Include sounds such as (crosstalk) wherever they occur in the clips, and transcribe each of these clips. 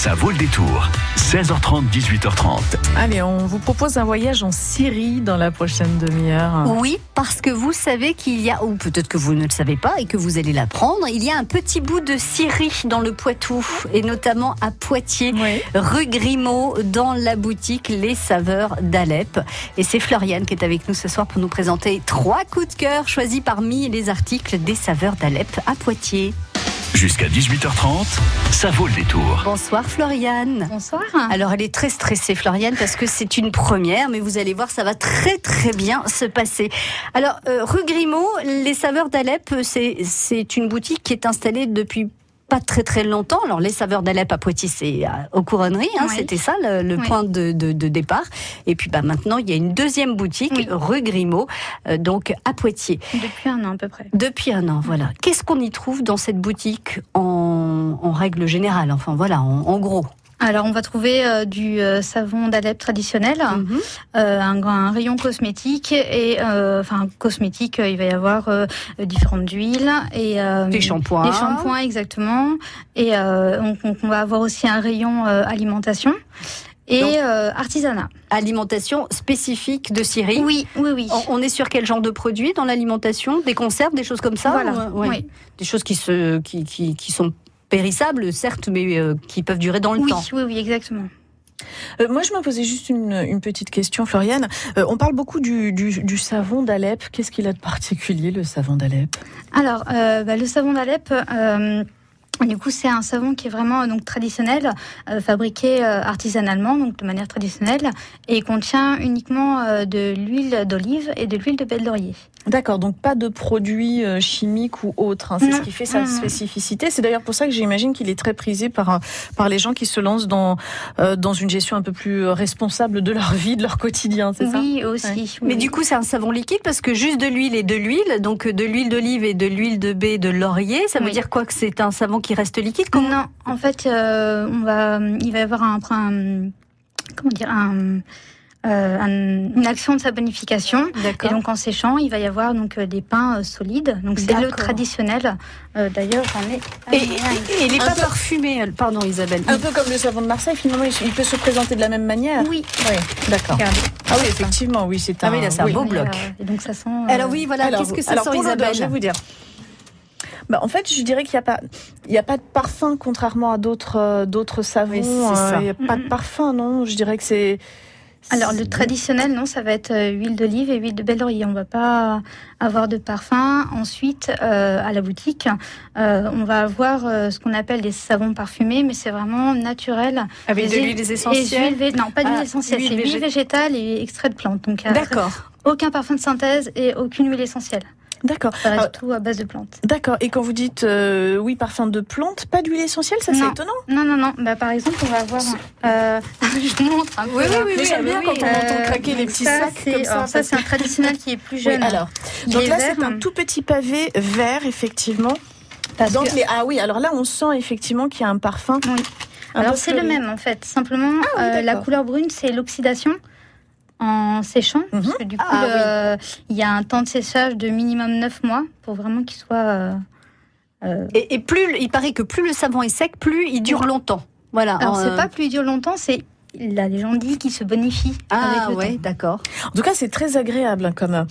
Ça vaut le détour. 16h30, 18h30. Allez, on vous propose un voyage en Syrie dans la prochaine demi-heure. Oui, parce que vous savez qu'il y a, ou peut-être que vous ne le savez pas et que vous allez l'apprendre, il y a un petit bout de Syrie dans le Poitou, et notamment à Poitiers, Oui. rue Grimaud, dans la boutique Les Saveurs d'Alep. Et c'est Floriane qui est avec nous ce soir pour nous présenter trois coups de cœur choisis parmi les articles des Saveurs d'Alep à Poitiers. Jusqu'à 18h30, ça vaut le détour. Bonsoir Floriane. Bonsoir. Alors elle est très stressée Floriane parce que c'est une première, mais vous allez voir ça va très très bien se passer. Alors euh, rue Grimaud, les saveurs d'Alep, c'est c'est une boutique qui est installée depuis pas très très longtemps. Alors les saveurs d'Alep à Poitiers, c'est euh, aux couronneries, hein, Oui. c'était ça le, le Oui. point de, de- de départ. Et puis bah maintenant il y a une deuxième boutique Oui. rue Grimaud, euh, donc à Poitiers. Depuis un an à peu près. Depuis un an, voilà. Qu'est-ce qu'on y trouve dans cette boutique en, en règle générale? Enfin voilà, en, en gros. Alors on va trouver euh, du euh, savon d'Alep traditionnel, Mhm. euh, un, un rayon cosmétique et euh, enfin cosmétique, euh, il va y avoir euh, différentes huiles et euh, Des shampoings. Des shampoings exactement. Et euh, on, on- va avoir aussi un rayon euh, alimentation et Donc- euh, artisanat. alimentation spécifique de Syrie. Oui, oui, oui. On- est sur quel genre de produits dans l'alimentation? Des conserves, des choses comme ça Voilà. ou, ouais. Oui. Des choses qui, se, qui, qui, qui sont périssables, certes, mais euh, qui peuvent durer dans le Oui, temps. oui, oui, exactement. Euh, moi, je me posais juste une, une petite question, Floriane. Euh, on parle beaucoup du, du, du savon d'Alep. Qu'est-ce qu'il a de particulier, le savon d'Alep? Alors, euh, bah, le savon d'Alep, euh, du coup, c'est un savon qui est vraiment donc traditionnel, euh, fabriqué euh, artisanalement, donc de manière traditionnelle, et contient uniquement euh, de l'huile d'olive et de l'huile de de laurier. D'accord, donc pas de produits euh, chimiques ou autres. hein. C'est ce Non, qui fait sa non. spécificité. C'est d'ailleurs pour ça que j'imagine qu'il est très prisé par, euh, par les gens qui se lancent dans, euh, dans une gestion un peu plus responsable de leur vie, de leur quotidien, c'est ça? Oui, aussi. oui, Mais du coup, c'est un savon liquide parce que juste de l'huile et de l'huile, donc de l'huile d'olive et de l'huile de baie de laurier, ça veut Oui. dire quoi que c'est un savon qui reste liquide comment? Non, en fait, euh, on va, il va y avoir un, un- comment dire, un- une action de saponification. Et D'accord. donc en séchant, il va y avoir donc euh, des pains euh, solides. Donc c'est le traditionnel. Euh, D'ailleurs, j'en ai. Et, et, et les Un pas peu- euh, pardon Isabelle. Un peu comme le savon de Marseille, finalement, il il peut se présenter de la même manière. Oui, Oui, d'accord. Ah oui, effectivement, oui, c'est Ah un. oui, là, c'est un beau Et, bloc. euh, et donc ça sent. euh, Alors oui, voilà, Alors, qu'est-ce que ça alors, sent pour Isabelle je vais vous dire. Bah, en fait, je dirais qu'il n'y a pas, il y a pas de parfum contrairement à d'autres, euh, d'autres savons. Oui, c'est ça. euh, Il n'y a pas de parfum, non. Je dirais que c'est. Alors le traditionnel, non, ça va être euh, huile d'olive et huile de belle laurier. On va pas avoir de parfum. Ensuite, euh, à la boutique, euh, on va avoir euh, ce qu'on appelle des savons parfumés, mais c'est vraiment naturel. Avec Les de huiles- l'huile Et essentielle. huile vé- non, pas d'huile Ah, essentielle, c'est huile végétale et extrait de plante. Donc euh, D'accord. aucun parfum de synthèse et aucune huile essentielle. D'accord. Ça reste Ah, tout à base de plantes. D'accord. Et quand vous dites euh, oui, parfum de plante, pas d'huile essentielle, ça c'est étonnant. Non, non, non. Bah, par exemple, on va avoir. Euh, (laughs) je vous montre. un peu, Oui, oui, oui, j'aime bien quand on Euh, entend craquer les petits ça, sacs comme ça. alors ça, c'est un traditionnel qui est plus Oui, jeune. alors. Donc là, c'est un tout petit pavé vert, effectivement. parce Donc que- les- ah oui, alors là, on sent effectivement qu'il y a un parfum. Oui. un Alors c'est le même en fait. Simplement, oui, euh, la couleur brune, c'est l'oxydation en séchant. Parce Mhm. que du coup, Ah oui. euh, il y a un temps de séchage de minimum 9 mois pour vraiment qu'il soit. euh, euh, Et, et plus, il paraît que plus le savon est sec, plus il dure longtemps. Voilà. Alors Euh, c'est pas plus il dure longtemps, c'est la légende dit qu'il se bonifie Ah avec le ouais, temps. d'accord. En tout cas, c'est très agréable hein, comme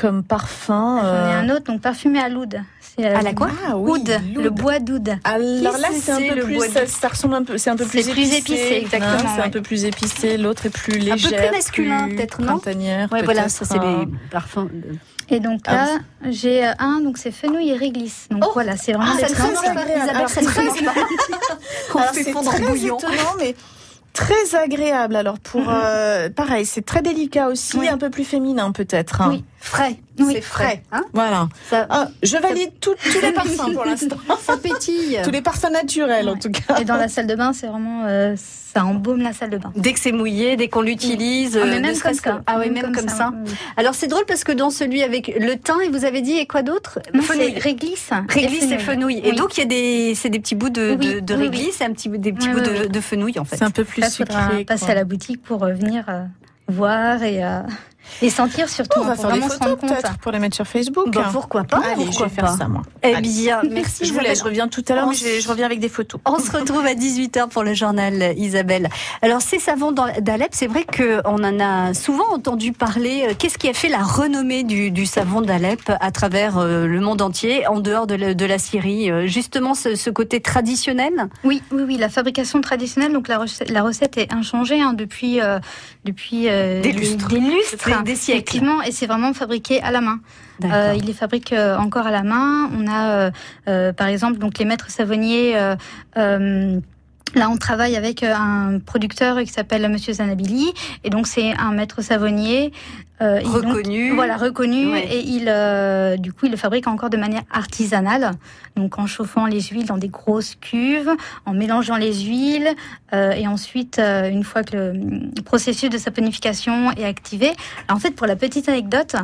comme parfum. J'en ai euh. un autre, donc parfumé à l'oud. C'est euh, À la quoi Ah oui, Oud, le bois d'oud. Alors là, c'est un peu le plus, bois ça, ça ressemble un peu, c'est un peu plus plus épicé, exactement, c'est un peu plus épicé. L'autre est plus peu légère, plus masculin, peut-être, non. Ouais, voilà, ça c'est les parfums. de- Et donc Ah, là, j'ai euh, un, donc c'est fenouil et réglisse. Donc Oh voilà, c'est vraiment Ah, des c'est plantes. très agréable. (laughs) Isabelle, Alors, ça ne très- commence très agréable. Alors pour, euh, pareil, c'est très délicat aussi, Oui. un peu plus féminin peut-être. hein. Oui. Frais. Oui, c'est frais. Hein Voilà. ça, Ah, je valide tout- tous les parfums pour l'instant. (laughs) ça pétille. tous les parfums naturels en tout cas. Et dans la salle de bain, c'est vraiment, euh, ça embaume la salle de bain. Dès que c'est mouillé, dès qu'on l'utilise, Ah, euh, même ne serait-ce comme que- ça. Ah oui, même, comme, ça. oui. Alors c'est drôle parce que dans celui avec le thym, et vous avez dit et quoi d'autre? Fenouil. réglisse. Réglisse et fenouil. Et donc il y a des, c'est des petits bouts de, Oui, de, de oui, réglisse et un petit, bout- des petits Oui, bouts oui, de, oui. de fenouil en fait. C'est un peu plus faudra sucré. passer à la boutique pour euh, venir euh, voir et, euh, Et sentir surtout. On va hein, pour faire des photos peut-être pour les mettre sur Facebook. Bah, pourquoi pas Allez, pourquoi je vais faire pas. ça moi. Eh Allez. bien, (laughs) merci. Je vous laisse, je reviens tout à l'heure, mais je, reviens avec des photos. On se retrouve à 18h pour le journal Isabelle. Alors ces savons d'Alep, c'est vrai qu'on en a souvent entendu parler. Euh, Qu'est-ce qui a fait la renommée du, du savon d'Alep à travers euh, le monde entier, en dehors de la, de la Syrie? Euh, Justement ce, ce côté traditionnel? Oui, oui, oui, la fabrication traditionnelle, donc la recette, la recette est inchangée hein, depuis, euh, depuis euh, Des lustres. des, lustres, Des- siècles. effectivement, et c'est vraiment fabriqué à la main. Euh, il les fabrique euh, encore à la main. On a, euh, euh, par exemple, donc les maîtres savonniers. Là, on travaille avec euh, un producteur qui s'appelle Monsieur Zanabili, et donc c'est un maître savonnier euh, donc, Reconnu. voilà, reconnu, Ouais. et il, euh, du coup, il le fabrique encore de manière artisanale, donc en chauffant les huiles dans des grosses cuves, en mélangeant les huiles, euh, et ensuite, une fois que le processus de saponification est activé. Alors, en fait, pour la petite anecdote,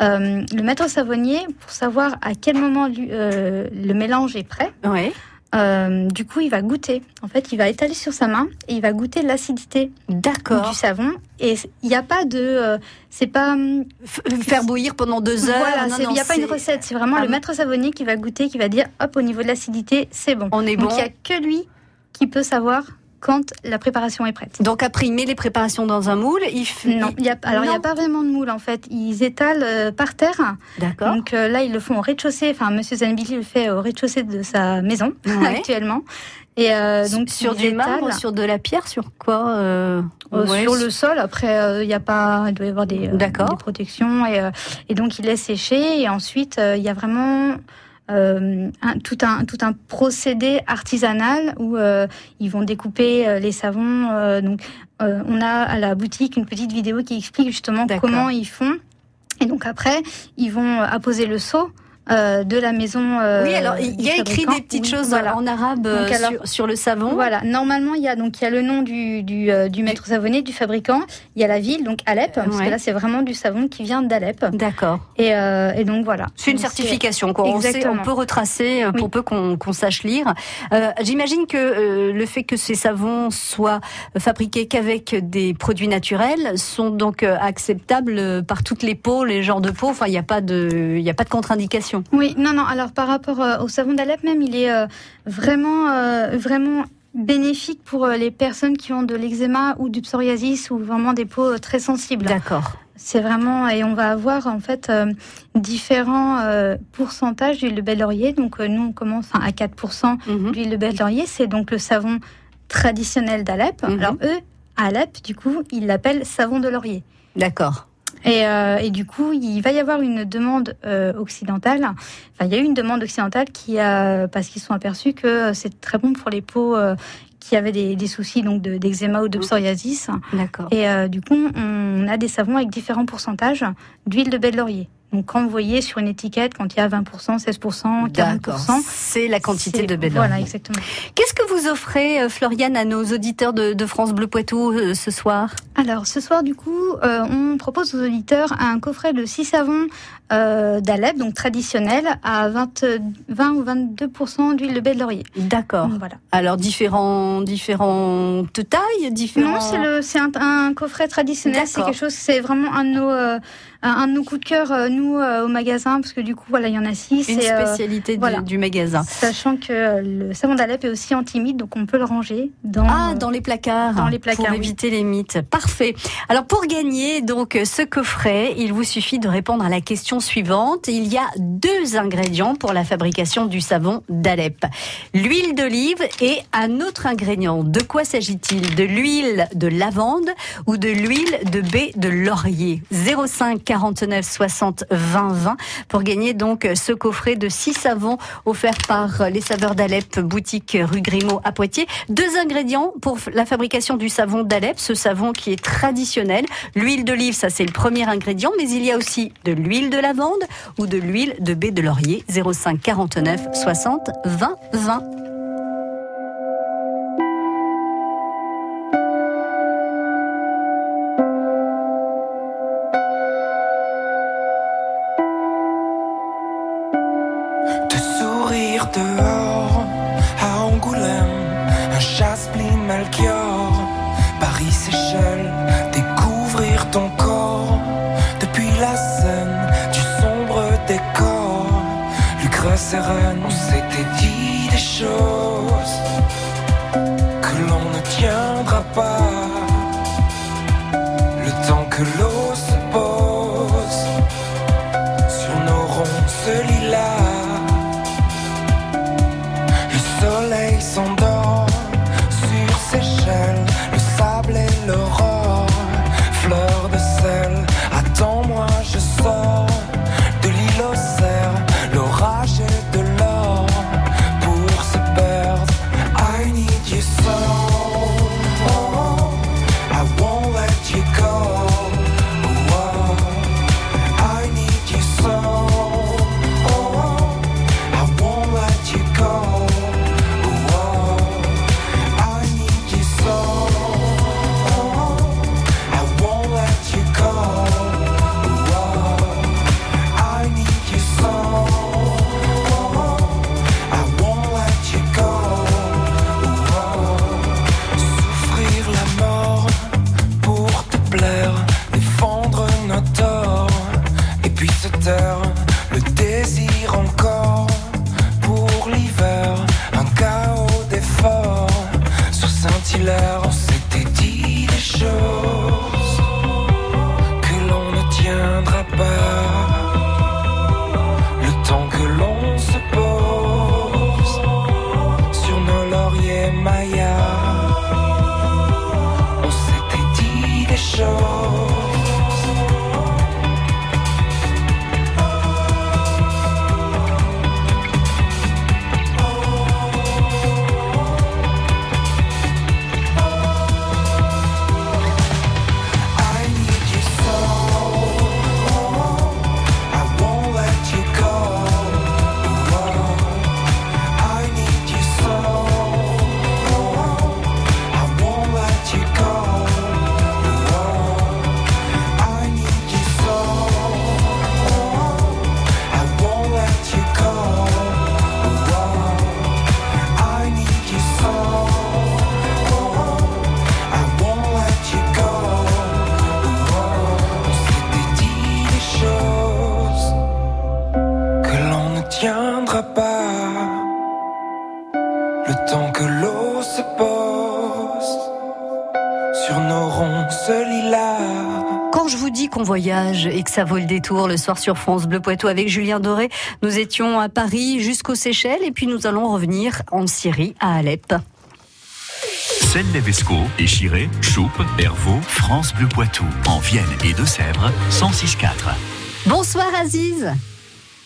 le maître savonnier, pour savoir à quel moment le mélange est prêt, Ouais. Euh, du coup, il va goûter. En fait, il va étaler sur sa main et il va goûter l'acidité D'accord. du savon. Et il n'y a pas de, euh, c'est pas, hum, F- Faire bouillir pendant deux heures. voilà, il n'y a pas une recette. C'est vraiment Ah, le maître savonnier qui va goûter, qui va dire, hop, au niveau de l'acidité, c'est bon. On est Donc bon. il n'y a que lui qui peut savoir quand la préparation est prête. Donc après, il met les préparations dans un moule. Il f- Non, il y a, alors il n'y a pas vraiment de moule en fait. Ils étalent euh, par terre. D'accord. Donc euh, là, ils le font au rez-de-chaussée. Enfin, Monsieur Zanbili le fait au rez-de-chaussée de sa maison (laughs) Ouais. actuellement. Et euh, donc sur du marbre, sur de la pierre, sur quoi euh, euh, ouais, sur le sol. Après, il y a pas, il doit y avoir des, D'accord. des protections et, et donc il laisse sécher. Et ensuite, il y a vraiment euh, un, tout un tout un procédé artisanal où euh, ils vont découper euh, les savons. euh, donc, euh, on a à la boutique une petite vidéo qui explique justement comment ils font. Et donc après, ils vont apposer le seau euh, de la maison. euh, Oui, alors il y a écrit des petites Oui, choses voilà. en arabe euh, Donc, alors- sur, sur le savon. Voilà, normalement il y a donc il y a le nom du du, du maître savonnier, du fabricant, il y a la ville donc Alep parce Ouais. que là c'est vraiment du savon qui vient d'Alep D'accord. et, euh, et donc voilà. C'est une Donc, certification. Quoi. On, sait, on peut retracer pour Oui. peu qu'on sache lire. J'imagine que le fait que ces savons soient fabriqués qu'avec des produits naturels sont donc acceptables par toutes les peaux, les genres de peau. Enfin, il n'y a pas de, il a pas de contre-indication. Oui, non non, alors par rapport euh, au savon d'Alep même, il est euh, vraiment euh, vraiment bénéfique pour les personnes qui ont de l'eczéma ou du psoriasis ou vraiment des peaux très sensibles. D'accord. C'est vraiment et on va avoir en fait euh, différents euh, pourcentages d'huile de belle laurier. Donc euh, nous on commence à 4% Mhm. L'huile de belle laurier, c'est donc le savon traditionnel d'Alep. Mhm. Alors eux, à Alep, du coup, ils l'appellent savon de laurier. D'accord. Et, euh, et du coup, il va y avoir une demande euh, occidentale. Enfin, il y a eu une demande occidentale qui a, parce qu'ils sont aperçus que c'est très bon pour les peaux euh, qui avaient des, des soucis donc de- d'eczéma ou de psoriasis. D'accord. Et euh, du coup, on a des savons avec différents pourcentages d'huile de belle laurier. Donc, quand vous voyez sur une étiquette, quand il y a 20%, 16%, 40%, D'accord. C'est la quantité de belle Voilà, exactement. Qu'est-ce que vous offrez, euh, Floriane, à nos auditeurs de, de France Bleu Poitou euh, ce soir? Alors, ce soir, du coup, euh, on propose aux auditeurs un coffret de 6 savons euh, d'Alep, donc traditionnel, à 20, 20 ou 22% d'huile de baie de laurier. D'accord. Voilà. Alors différents, différentes tailles, différents. Non, c'est un, un coffret traditionnel. C'est quelque chose, c'est vraiment un de nos, un, de nos coups de cœur, euh, nous, euh, au magasin, parce que du coup, voilà, il y en a 6 une spécialité du, voilà. du magasin. sachant que euh, le savon d'Alep est aussi anti-mythe, donc on peut le ranger dans. Ah, dans les placards. Dans les placards, Pour oui. éviter les mythes. Parfait. Alors, pour gagner donc ce coffret, il vous suffit de répondre à la question suivante. Il y a deux ingrédients pour la fabrication du savon d'Alep. L'huile d'olive et un autre ingrédient. De quoi s'agit-il? De l'huile de lavande ou de l'huile de baie de laurier? 05 49 60 20 20 pour gagner donc ce coffret de six savons offert par les saveurs d'Alep, boutique rue Grimaud à Poitiers. Deux ingrédients pour la fabrication du savon d'Alep, ce savon qui est traditionnel. L'huile d'olive, ça c'est le premier ingrédient, mais il y a aussi de l'huile de lavande ou de l'huile de baie de laurier. 05 49 60 20 20. dehors, à Angoulême, un chasse-pline Melchior, Paris, Seychelles, découvrir ton corps, depuis la scène du sombre décor, Lucre sereine, on s'était dit des choses. Voyage et que ça vaut le détour le soir sur France Bleu Poitou avec Julien Doré, nous étions à Paris jusqu'aux Seychelles et puis nous allons revenir en Syrie, à Alep. Celle Levesco, Échiré, Choupe, Hervaux, France Bleu Poitou, en Vienne et Deux-Sèvres, 106.4. Bonsoir Aziz.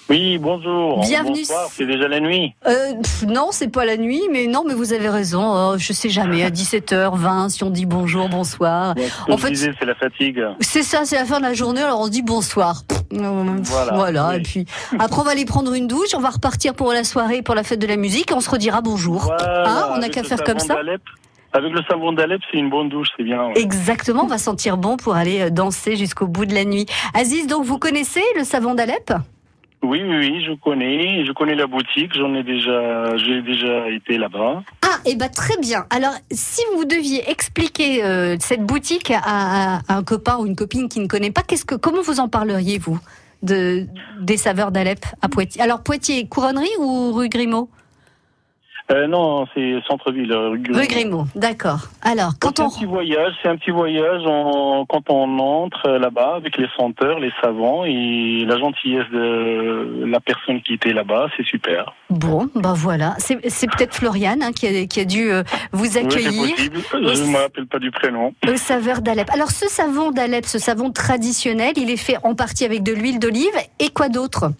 Oui, bonjour. Bienvenue. Bonsoir, c'est déjà la nuit. Euh, pff, non, c'est pas la nuit, mais non, mais vous avez raison. Oh, je sais jamais, à 17h20, si on dit bonjour, bonsoir. Ouais, En fait, c'est la fatigue. C'est ça, c'est la fin de la journée, alors on se dit bonsoir. Voilà, voilà, oui. et puis après on va aller prendre une douche, on va repartir pour la soirée, pour la fête de la musique, et on se redira bonjour. Voilà, Hein, on n'a qu'à faire comme ça. Avec le savon d'Alep, c'est une bonne douche, c'est bien. ouais. Exactement, on va sentir bon pour aller euh, danser jusqu'au bout de la nuit. Aziz, donc vous connaissez le savon d'Alep? Oui, oui, oui, je connais. La boutique. J'en ai déjà, été là-bas. Ah, et ben très bien. Alors, si vous deviez expliquer euh, cette boutique à un copain ou une copine qui ne connaît pas, qu'est-ce que, comment vous en parleriez vous de des saveurs d'Alep à Poitiers? Alors Poitiers, couronnerie ou rue Grimaud? Euh, non, c'est centre-ville. Rue Grimaud. Rue Grimaud, d'accord. Alors, quand c'est on un petit voyage, c'est un petit voyage en- quand on entre euh, là-bas avec les senteurs, les savants et la gentillesse de la personne qui était là-bas, c'est super. bon, ben voilà, c'est c'est peut-être Floriane hein, qui, a, qui a dû euh, vous Oui, c'est accueillir possible. Je ne me rappelle pas du prénom. au saveur d'Alep. Alors, ce savon d'Alep, ce savon traditionnel, il est fait en partie avec de l'huile d'olive et quoi d'autre?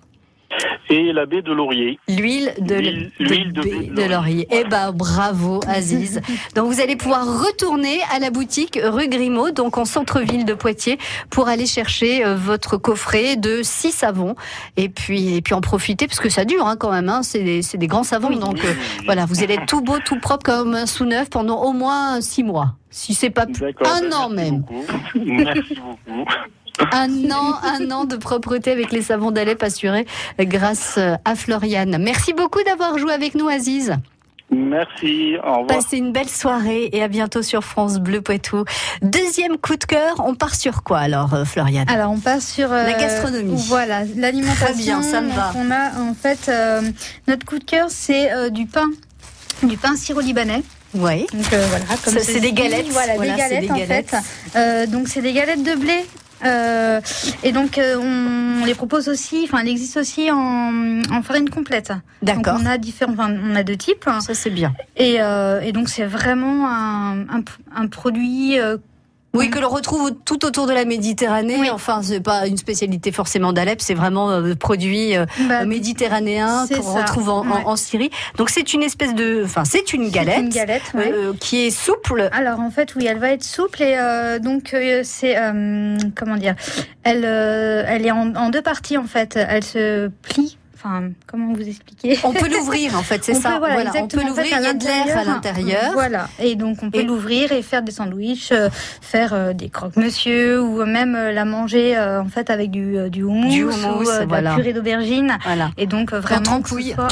Et la baie de Laurier. L'huile de, L'huile- l'huile de baie baie de de laurier. laurier. Eh ben, bravo, Aziz. donc, vous allez pouvoir retourner à la boutique rue Grimaud, donc en centre-ville de Poitiers, pour aller chercher euh, votre coffret de six savons. Et puis, et puis en profiter, parce que ça dure hein, quand même. Hein, c'est des, c'est des grands savons. Donc, euh, voilà, vous allez être tout beau, tout propre comme un sous neuf pendant au moins six mois. Si c'est pas plus. D'accord. Un ben, an merci même. beaucoup. Merci beaucoup. Un an, un an de propreté avec les savons d'Alep assurés grâce à Floriane. Merci beaucoup d'avoir joué avec nous, Aziz. Merci, au revoir. Passez une belle soirée et à bientôt sur France Bleu Poitou. Deuxième coup de cœur, on part sur quoi alors, euh, Floriane? Alors on passe sur euh, La gastronomie. Voilà, l'alimentation. Très bien, ça me va. On a en fait euh, notre coup de cœur, c'est euh, du pain, du pain siro-libanais. Oui. Donc euh, voilà, comme Ça, c'est des galettes. Voilà, Voilà, des c'est galettes des en galettes. fait. Euh, donc c'est des galettes de blé. Euh, et donc euh, on les propose aussi, enfin elle existe aussi en, en farine complète. D'accord. on a différents, enfin, on a deux types. Ça c'est bien. Et, euh, et donc c'est vraiment un, un, un produit euh, Oui, que l'on retrouve tout autour de la Méditerranée. Oui. Enfin, c'est pas une spécialité forcément d'Alep, c'est vraiment euh, produit euh, bah, méditerranéen c'est qu'on retrouve en, en- ouais. en Syrie. Donc c'est une espèce de, enfin c'est une galette, une galette. ouais. euh, qui est souple. Alors en fait oui, elle va être souple et euh, donc euh, c'est euh, comment dire, elle euh, elle est en, en deux parties en fait. Elle se plie. Enfin comment vous expliquer On peut l'ouvrir en fait, c'est ça. peut, voilà, on peut En fait, l'ouvrir, il y a de l'air à l'intérieur. Voilà. Et donc on peut Et- l'ouvrir et faire des sandwichs, euh, faire euh, des croque-monsieur ou même euh, la manger en fait avec du du houmous, Du houmous, ou de voilà. la purée d'aubergine. Voilà. Et donc vraiment que ce trempouille. soit-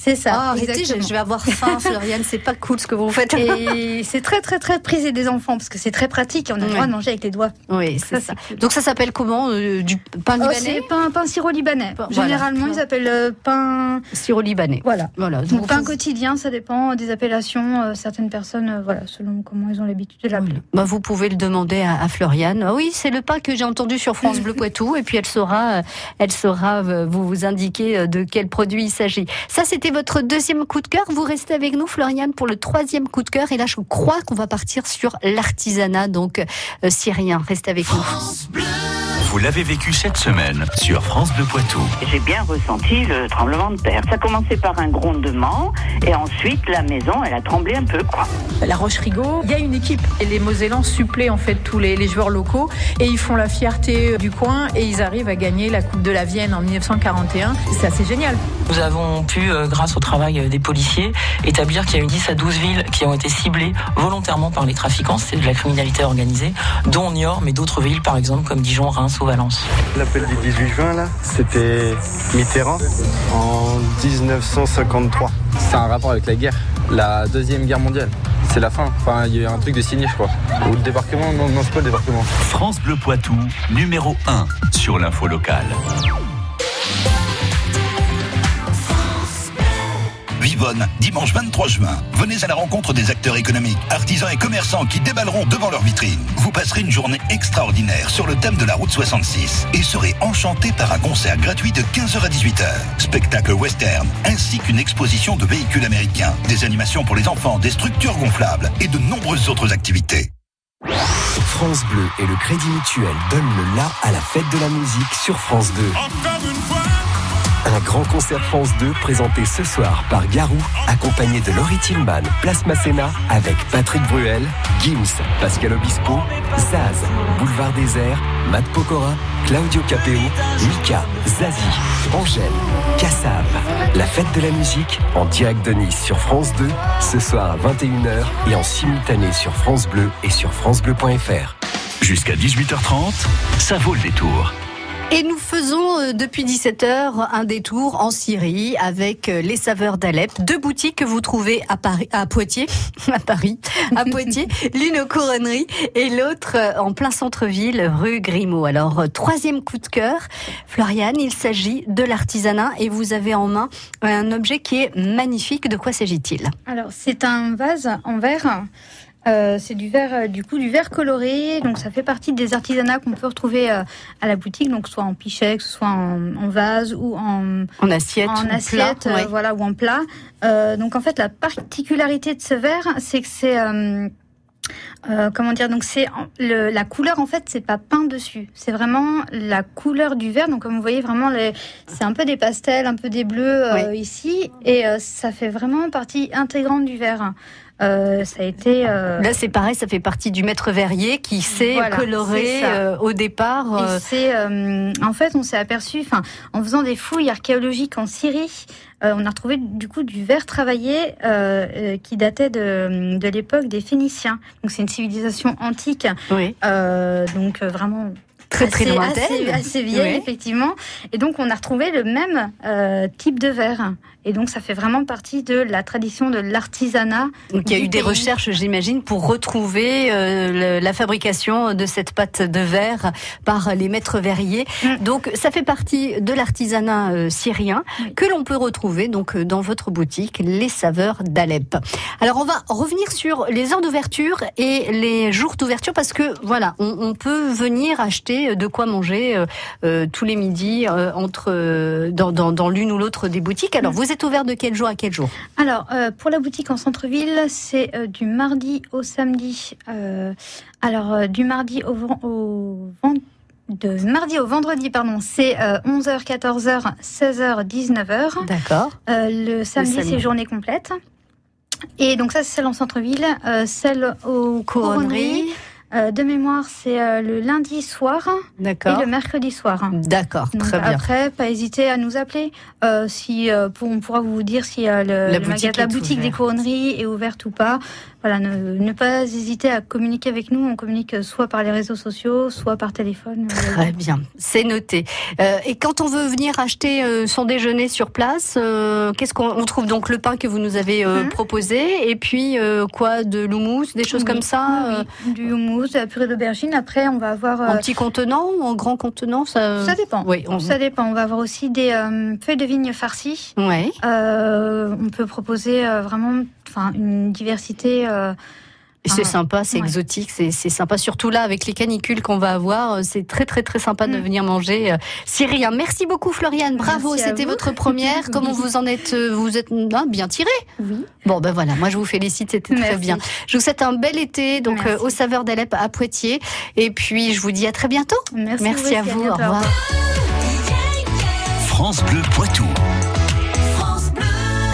C'est ça. Arrêtez, je, vais avoir faim, (laughs) Floriane, c'est pas cool ce que vous faites. Et c'est très très très prisé des enfants parce que c'est très pratique. On a le droit de manger avec les doigts. Oui, c'est ça. cool. Donc ça s'appelle comment euh, Du pain Oh, libanais c'est pain, pain siro-libanais. Voilà. Généralement, ils s'appellent euh, pain. Siro-libanais. Voilà. Voilà. Donc, vous pain quotidien, ça dépend des appellations. euh, certaines personnes, voilà, selon comment ils ont l'habitude de l'appeler. Bah, vous pouvez le demander à, à Floriane. Ah oui, c'est le pain que j'ai entendu sur France Bleu (laughs) Poitou, et puis elle saura, elle saura vous, vous indiquer de quel produit il s'agit. Ça, c'était votre deuxième coup de cœur. Vous restez avec nous, Floriane, pour le troisième coup de cœur. Et là, je crois qu'on va partir sur l'artisanat, donc euh, syrien. Restez avec nous. Vous l'avez vécu cette semaine sur France Bleu Poitou. J'ai bien ressenti le tremblement de terre. Ça commençait par un grondement et ensuite la maison, elle a tremblé un peu, quoi. La Roche-Rigaud, il y a une équipe. Et les Mosellans suppléent en fait tous les, les joueurs locaux et ils font la fierté du coin et ils arrivent à gagner la Coupe de la Vienne en 1941. C'est assez génial. Nous avons pu, euh, grâce au travail euh, des policiers, établir qu'il y a eu 10 à 12 villes qui ont été ciblées volontairement par les trafiquants, c'est de la criminalité organisée, dont Niort, mais d'autres villes, par exemple, comme Dijon, Reims Valence. L'appel du 18 juin, là, c'était Mitterrand en 1953. C'est un rapport avec la guerre, la Deuxième Guerre mondiale. C'est la fin. Enfin, il y a eu un truc de signé, je crois. Ou le débarquement Non, non c'est pas le débarquement. France Bleu Poitou, numéro 1 sur l'info locale. Dimanche 23 juin. Venez à la rencontre des acteurs économiques, artisans et commerçants qui déballeront devant leur vitrine. Vous passerez une journée extraordinaire sur le thème de la route 66 et serez enchanté par un concert gratuit de 15h à 18h. Spectacle western, ainsi qu'une exposition de véhicules américains, des animations pour les enfants, des structures gonflables et de nombreuses autres activités. France Bleu et le Crédit Mutuel donnent le la à la fête de la musique sur France 2. Un grand concert France 2 présenté ce soir par Garou, accompagné de Laurie Tillman, Place Masséna, avec Patrick Bruel, Gims, Pascal Obispo, Zaz, Boulevard Désert, Matt Pokora, Claudio Capeo, Mika, Zazie, Angèle, Kassav. La fête de la musique en direct de Nice sur France 2, ce soir à 21h et en simultané sur France Bleu et sur FranceBleu.fr. Jusqu'à 18h30, ça vaut le détour. Et nous faisons euh, depuis 17h un détour en Syrie avec euh, les saveurs d'Alep, deux boutiques que vous trouvez à Paris, à Poitiers, (laughs) à Paris, à Poitiers, (laughs) l'une aux couronneries et l'autre euh, en plein centre-ville, rue Grimaud. Alors, troisième coup de cœur, Floriane, il s'agit de l'artisanat et vous avez en main un objet qui est magnifique. De quoi s'agit-il? Alors, c'est un vase en verre. Euh, c'est du verre, euh, du coup, du verre coloré. Donc, ça fait partie des artisanats qu'on peut retrouver euh, à la boutique, donc soit en pichet, que ce soit en, en vase ou en, En assiette en assiette, plat, ouais. voilà, ou en plat. Donc, en fait, la particularité de ce verre, c'est que c'est euh, comment dire Donc c'est la couleur en fait c'est pas peint dessus, c'est vraiment la couleur du verre. Donc comme vous voyez vraiment c'est un peu des pastels, un peu des bleus euh, ici et euh, ça fait vraiment partie intégrante du verre. Euh, ça a été euh, Là, c'est pareil, ça fait partie du maître verrier qui s'est Voilà, coloré euh, au départ. Et euh, c'est, euh, en fait, on s'est aperçu, enfin, en faisant des fouilles archéologiques en Syrie, euh, on a retrouvé du coup du verre travaillé qui datait de, de l'époque des Phéniciens. Donc c'est une civilisation antique, oui. euh, donc vraiment très très assez, lointaine. assez, assez vieille, effectivement. Et donc, on a retrouvé le même euh, type de verre. Et donc, ça fait vraiment partie de la tradition de l'artisanat. Donc il y a eu des pays. recherches, j'imagine, pour retrouver euh, le- la fabrication de cette pâte de verre par les maîtres verriers. Mm. Donc ça fait partie de l'artisanat euh, syrien que l'on peut retrouver donc dans votre boutique, les saveurs d'Alep. Alors on va revenir sur les heures d'ouverture et les jours d'ouverture parce que voilà, on, on peut venir acheter de quoi manger euh, euh, tous les midis euh, entre euh, dans, dans, dans l'une ou l'autre des boutiques. Alors vous êtes ouvert de quel jour à quel jour? Alors, euh, pour la boutique en centre-ville, c'est euh, du mardi au samedi. Euh, alors, euh, du mardi au, ven- au ven- de mardi au vendredi, pardon, c'est euh, 11h, 14h, 16h, 19h. D'accord. Euh, le samedi, samedi. c'est journée complète. Et donc ça, c'est celle en centre-ville. Euh, celle aux couronneries. Euh, de mémoire, c'est euh, le lundi soir et le mercredi soir. D'accord, très bien. Après, pas hésiter à nous appeler. Euh, si pour- on pourra vous dire si le, La le boutique magasin- la boutique des couronneries est ouverte ou pas. Voilà, ne, ne pas hésiter à communiquer avec nous. On communique soit par les réseaux sociaux, soit par téléphone. Très bien, c'est noté. Et quand on veut venir acheter son déjeuner sur place, qu'est-ce qu'on on trouve donc le pain que vous nous avez Mhm. proposé et puis quoi de l'houmous, des choses Oui, comme ça oui. Du houmous, de la purée d'aubergine. Après, on va avoir. en euh, petit contenant ou en grand contenant ça... ça dépend. Oui, on... Ça dépend. On va avoir aussi des euh, feuilles de vigne farcies. ouais. Euh, on peut proposer vraiment, enfin, une diversité. Euh, Et C'est Ah, sympa, c'est ouais. exotique, c'est c'est sympa. Surtout là, avec les canicules qu'on va avoir, euh, c'est très très très sympa de Mm. venir manger euh, syrien. Merci beaucoup Floriane, bravo, à c'était vous. votre (laughs) première. Comment vous en êtes euh, Vous êtes ah, bien tiré Oui. Bon ben voilà, moi je vous félicite, c'était très bien. Je vous souhaite un bel été, donc euh, aux saveurs d'Alep à Poitiers. Et puis je vous dis à très bientôt. Merci, Merci à aussi, vous, au revoir. France Bleu Poitou.